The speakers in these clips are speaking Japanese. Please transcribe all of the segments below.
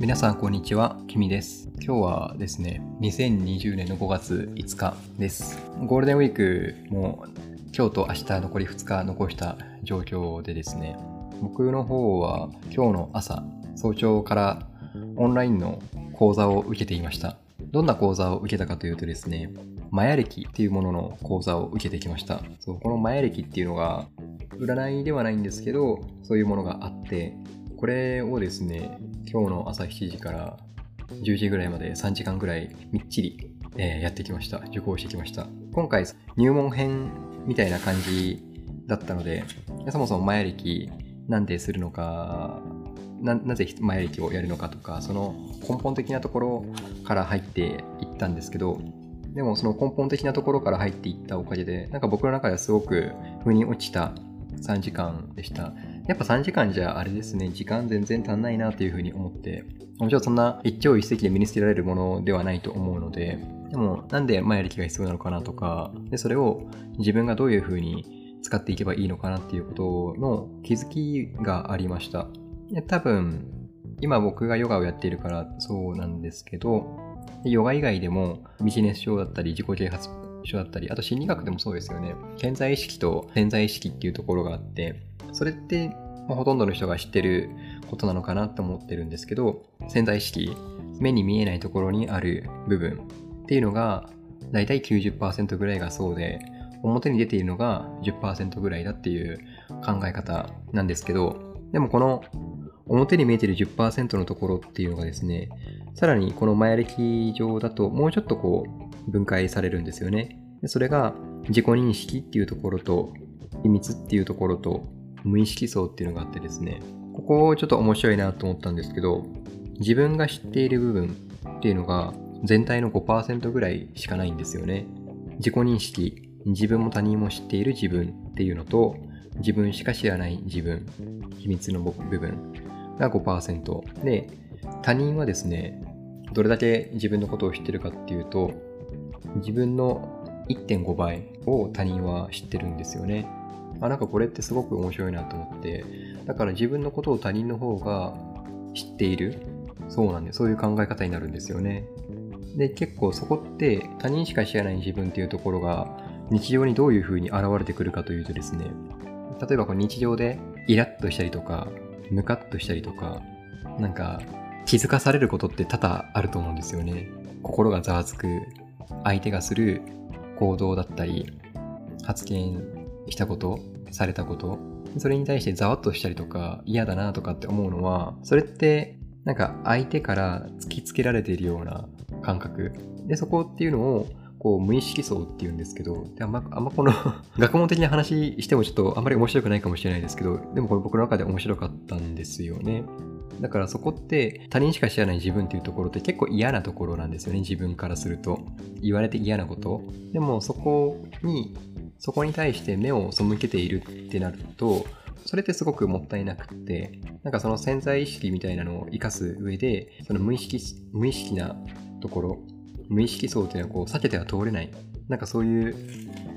皆さんこんにちは、きみです。今日はですね、2020年の5月5日です。ゴールデンウィークも今日と明日残り2日残した状況でですね、僕の方は今日の朝、早朝からオンラインの講座を受けていました。どんな講座を受けたかというとですね、マヤ歴っていうものの講座を受けてきました。そうこのマヤ歴っていうのが占いではないんですけど、そういうものがあって、これをですね、今日の朝7時から10時ぐらいまで3時間ぐらいみっちり、えーやってきました。受講してきました。今回入門編みたいな感じだったので、そもそもマヤ歴なんでするのか、なぜマヤ歴をやるのかとか、その根本的なところから入っていったんですけど、でもその根本的なところから入っていったおかげで、なんか僕の中ではすごく腑に落ちた3時間でした。やっぱ3時間じゃあれですね、時間全然足んないなっていうふうに思って、もちろんそんな一朝一夕で身につけられるものではないと思うので、でもなんで前歴が必要なのかなとか、でそれを自分がどういうふうに使っていけばいいのかなっていうことの気づきがありました。で多分、今僕がヨガをやっているからそうなんですけど、ヨガ以外でもビジネス書だったり自己啓発書だったり、あと心理学でもそうですよね。潜在意識と潜在意識っていうところがあって、それって、まあ、ほとんどの人が知ってることなのかなと思ってるんですけど、潜在意識、目に見えないところにある部分っていうのが、だいたい90%ぐらいがそうで、表に出ているのが10%ぐらいだっていう考え方なんですけど、でもこの表に見えている10%のところっていうのがですね、さらにこのマヤ歴上だともうちょっとこう分解されるんですよね。それが自己認識っていうところと秘密っていうところと無意識層っていうのがあってですね、ここちょっと面白いなと思ったんですけど、自分が知っている部分っていうのが全体の5%ぐらいしかないんですよね。自己認識、自分も他人も知っている自分っていうのと、自分しか知らない自分、秘密の部分が5%で、他人はですね、どれだけ自分のことを知ってるかっていうと、自分の1.5倍を他人は知ってるんですよね。あ、なんかこれってすごく面白いなと思って、だから自分のことを他人の方が知っている。そうなんで、そういう考え方になるんですよね。で、結構そこって他人しか知らない自分っていうところが日常にどういう風に現れてくるかというとですね、例えばこう日常でイラッとしたりとか、ムカッとしたりとか、なんか気づかされることって多々あると思うんですよね。心がざわつく、相手がする行動だったり、発言したこと、されたこと、それに対してざわっとしたりとか嫌だなとかって思うのは、それってなんか相手から突きつけられているような感覚。で、そこっていうのをこう無意識層っていうんですけど、であんまあんまこの 学問的な話してもちょっとあんまり面白くないかもしれないですけど、でもこれ僕の中で面白かったんですよね。だからそこって他人しか知らない自分っていうところって結構嫌なところなんですよね、自分からすると。言われて嫌なこと。でもそこに、そこに対して目を背けているってなると、それってすごくもったいなくって、なんかその潜在意識みたいなのを活かす上で、その無意識、無意識なところ、無意識層っていうのはこう避けては通れない。なんかそういう、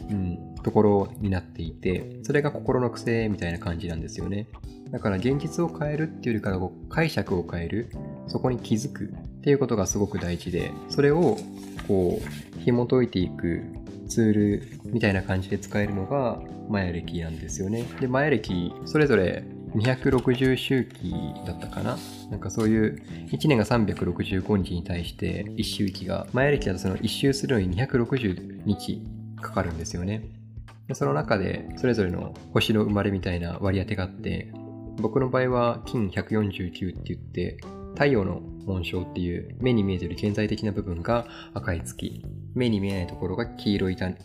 うん、ところになっていて、それが心の癖みたいな感じなんですよね。だから現実を変えるっていうよりからこう解釈を変える、そこに気づくっていうことがすごく大事で、それをこう紐解いていくツールみたいな感じで使えるのがマヤ歴なんですよね。で、マヤ歴それぞれ260周期だったかな？なんかそういう1年が365日に対して1周期が、マヤ歴だとその1周するのに260日かかるんですよね。その中でそれぞれの星の生まれみたいな割り当てがあって、僕の場合は金149って言って、太陽の紋章っていう目に見えてる顕在的な部分が赤い月、目に見えないところが黄色い種、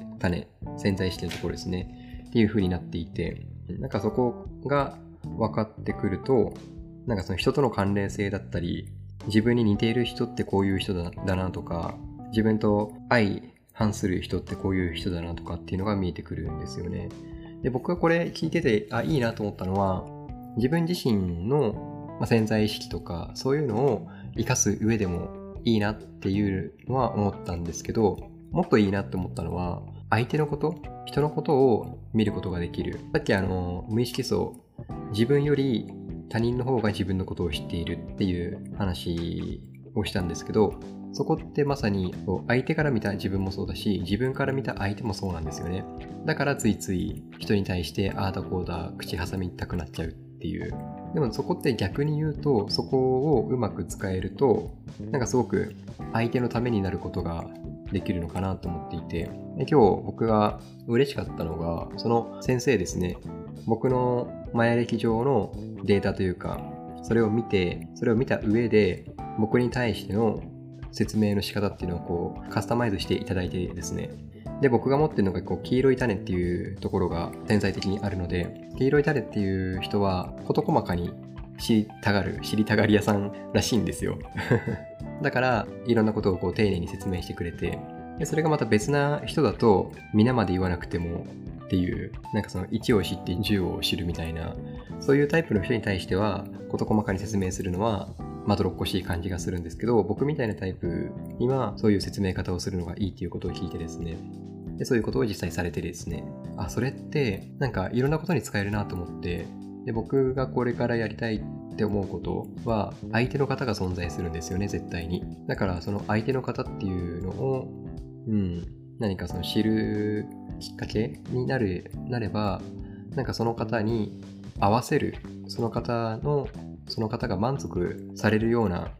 潜在意識のところですね。っていう風になっていて、なんかそこが分かってくると、なんかその人との関連性だったり、自分に似ている人ってこういう人だなとか、自分と相反する人ってこういう人だなとかっていうのが見えてくるんですよね。で、僕がこれ聞いてて、あ、いいなと思ったのは、自分自身の潜在意識とか、そういうのを活かす上でもいいなっていうのは思ったんですけど、もっといいなって思ったのは、相手のこと、人のことを見ることができる。さっきあの、無意識層、自分より他人の方が自分のことを知っているっていう話をしたんですけど、そこってまさに相手から見た自分もそうだし、自分から見た相手もそうなんですよね。だからついつい人に対してああだこうだ口挟みたくなっちゃうっていう。でもそこって逆に言うと、そこをうまく使えると、なんかすごく相手のためになることができるのかなと思っていて、今日僕が嬉しかったのが、その先生ですね、僕のマヤ歴上のデータというか、それを見て、それを見た上で、僕に対しての説明の仕方っていうのをこうカスタマイズしていただいてですね。で、僕が持ってるのがこう黄色い種っていうところが潜在的にあるので、黄色い種っていう人は事細かに知りたがる、知りたがり屋さんらしいんですよ。だから、いろんなことをこう丁寧に説明してくれて、でそれがまた別な人だと、皆まで言わなくてもっていう、なんかその1を知って10を知るみたいな、そういうタイプの人に対しては、事細かに説明するのは、まどろっこしい感じがするんですけど、僕みたいなタイプには、そういう説明方をするのがいいっていうことを聞いてですね、でそういうことを実際されてですね、あ、それって、なんかいろんなことに使えるなと思って、で僕がこれからやりたいって思うことは相手の方が存在するんですよね絶対に。だからその相手の方っていうのをうん何かその知るきっかけになるなればなんかその方に合わせるその方のその方が満足されるような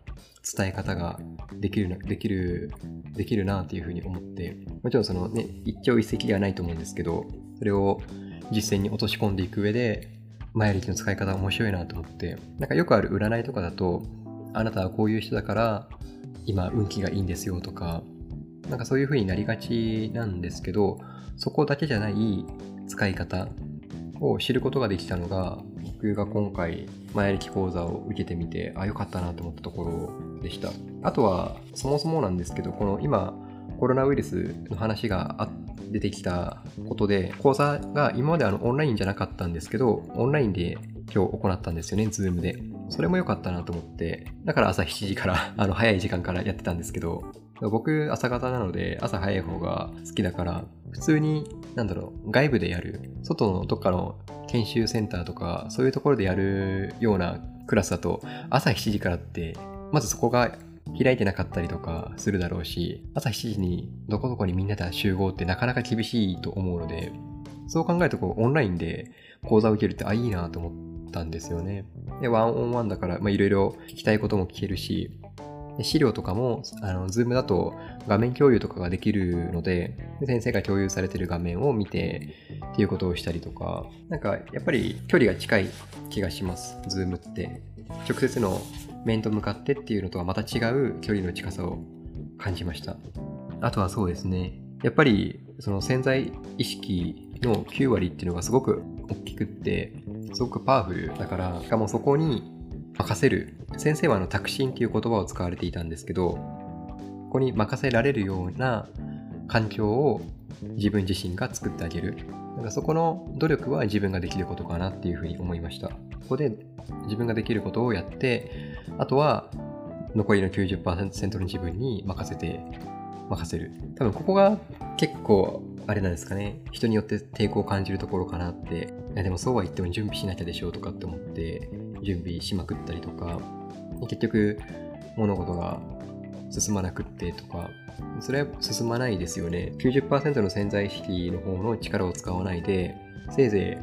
伝え方ができるな、できる、できるなっていうふうに思って、もちろんそのね、一朝一夕ではないと思うんですけど、それを実践に落とし込んでいく上で、前力の使い方面白いなと思って、なんかよくある占いとかだと、あなたはこういう人だから、今運気がいいんですよとか、なんかそういう風になりがちなんですけど、そこだけじゃない使い方を知ることができたのが、僕が今回、前力講座を受けてみて、あ、よかったなと思ったところでした。あとは、そもそもなんですけど、この今、コロナウイルスの話が出てきたことで、講座が今まであのオンラインじゃなかったんですけど、オンラインで今日行ったんですよね、ズームで。それも良かったなと思って、だから朝7時からあの早い時間からやってたんですけど、僕朝方なので朝早い方が好きだから、普通に、なんだろう、外部でやる、外のどっかの研修センターとか、そういうところでやるようなクラスだと、朝7時からって、まずそこが開いてなかったりとかするだろうし、朝7時にどこどこにみんなで集合ってなかなか厳しいと思うので、そう考えるとこうオンラインで講座を受けるってあ、いいなと思ったんですよね。で、 one on one だから、まあいろいろ聞きたいことも聞けるし、資料とかも、あの、 Zoom だと画面共有とかができるので、先生が共有されてる画面を見てっていうことをしたりとか、なんかやっぱり距離が近い気がします、 Zoom って。直接の面と向かってっていうのとはまた違う距離の近さを感じました。あとはそうですね。やっぱりその潜在意識の9割っていうのがすごく大きくって、すごくパワフルだから、しかもそこに任せる。先生はあの、タクシンっていう言葉を使われていたんですけど、ここに任せられるような環境を自分自身が作ってあげる。なんかそこの努力は自分ができることかなっていうふうに思いました。ここで自分ができることをやって、あとは残りの90%の自分に任せて、任せる。多分ここが結構、あれなんですかね。人によって抵抗を感じるところかなって。いやでもそうは言っても準備しなきゃでしょうとかって思って準備しまくったりとか、結局物事が進まなくってとか、それは進まないですよね。90%の潜在意識の方の力を使わないで、せいぜ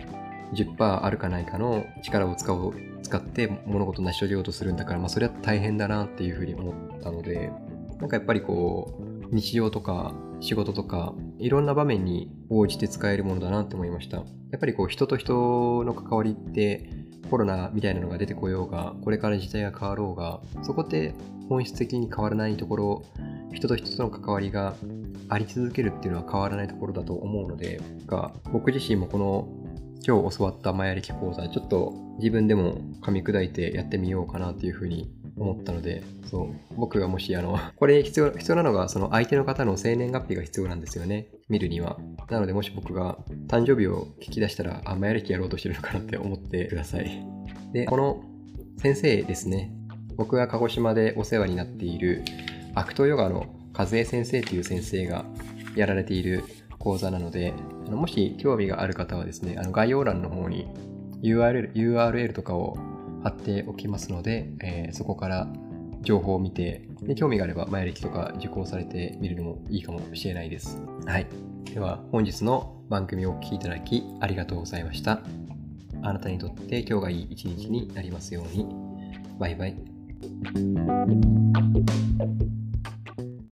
い10%あるかないかの力を使う使って物事を成し遂げようとするんだから、まあそれは大変だなっていうふうに思ったので、なんかやっぱりこう、日常とか仕事とか、いろんな場面に応じて使えるものだなって思いました。やっぱりこう人と人の関わりってコロナみたいなのが出てこようが、これから時代が変わろうが、そこって本質的に変わらないところ、人と人との関わりがあり続けるっていうのは変わらないところだと思うので、が僕自身もこの今日教わったマヤ歴講座、ちょっと自分でも噛み砕いてやってみようかなっていうふうに思ったので、そう、僕がもし、あの、これ必要、必要なのが、その相手の方の生年月日が必要なんですよね。見るには。なので、もし僕が誕生日を聞き出したら、あ、マヤ歴やろうとしてるのかなって思ってください。で、この先生ですね。僕が鹿児島でお世話になっている、アクトヨガの和江先生という先生がやられている講座なので、あのもし興味がある方はですね、あの概要欄の方に URL, URL とかを貼っておきますので、えー、そこから情報を見てで、興味があれば前歴とか受講されてみるのもいいかもしれないです。はい。では、本日の番組をお聴きいただきありがとうございました。あなたにとって今日がいい一日になりますように。バイバイ。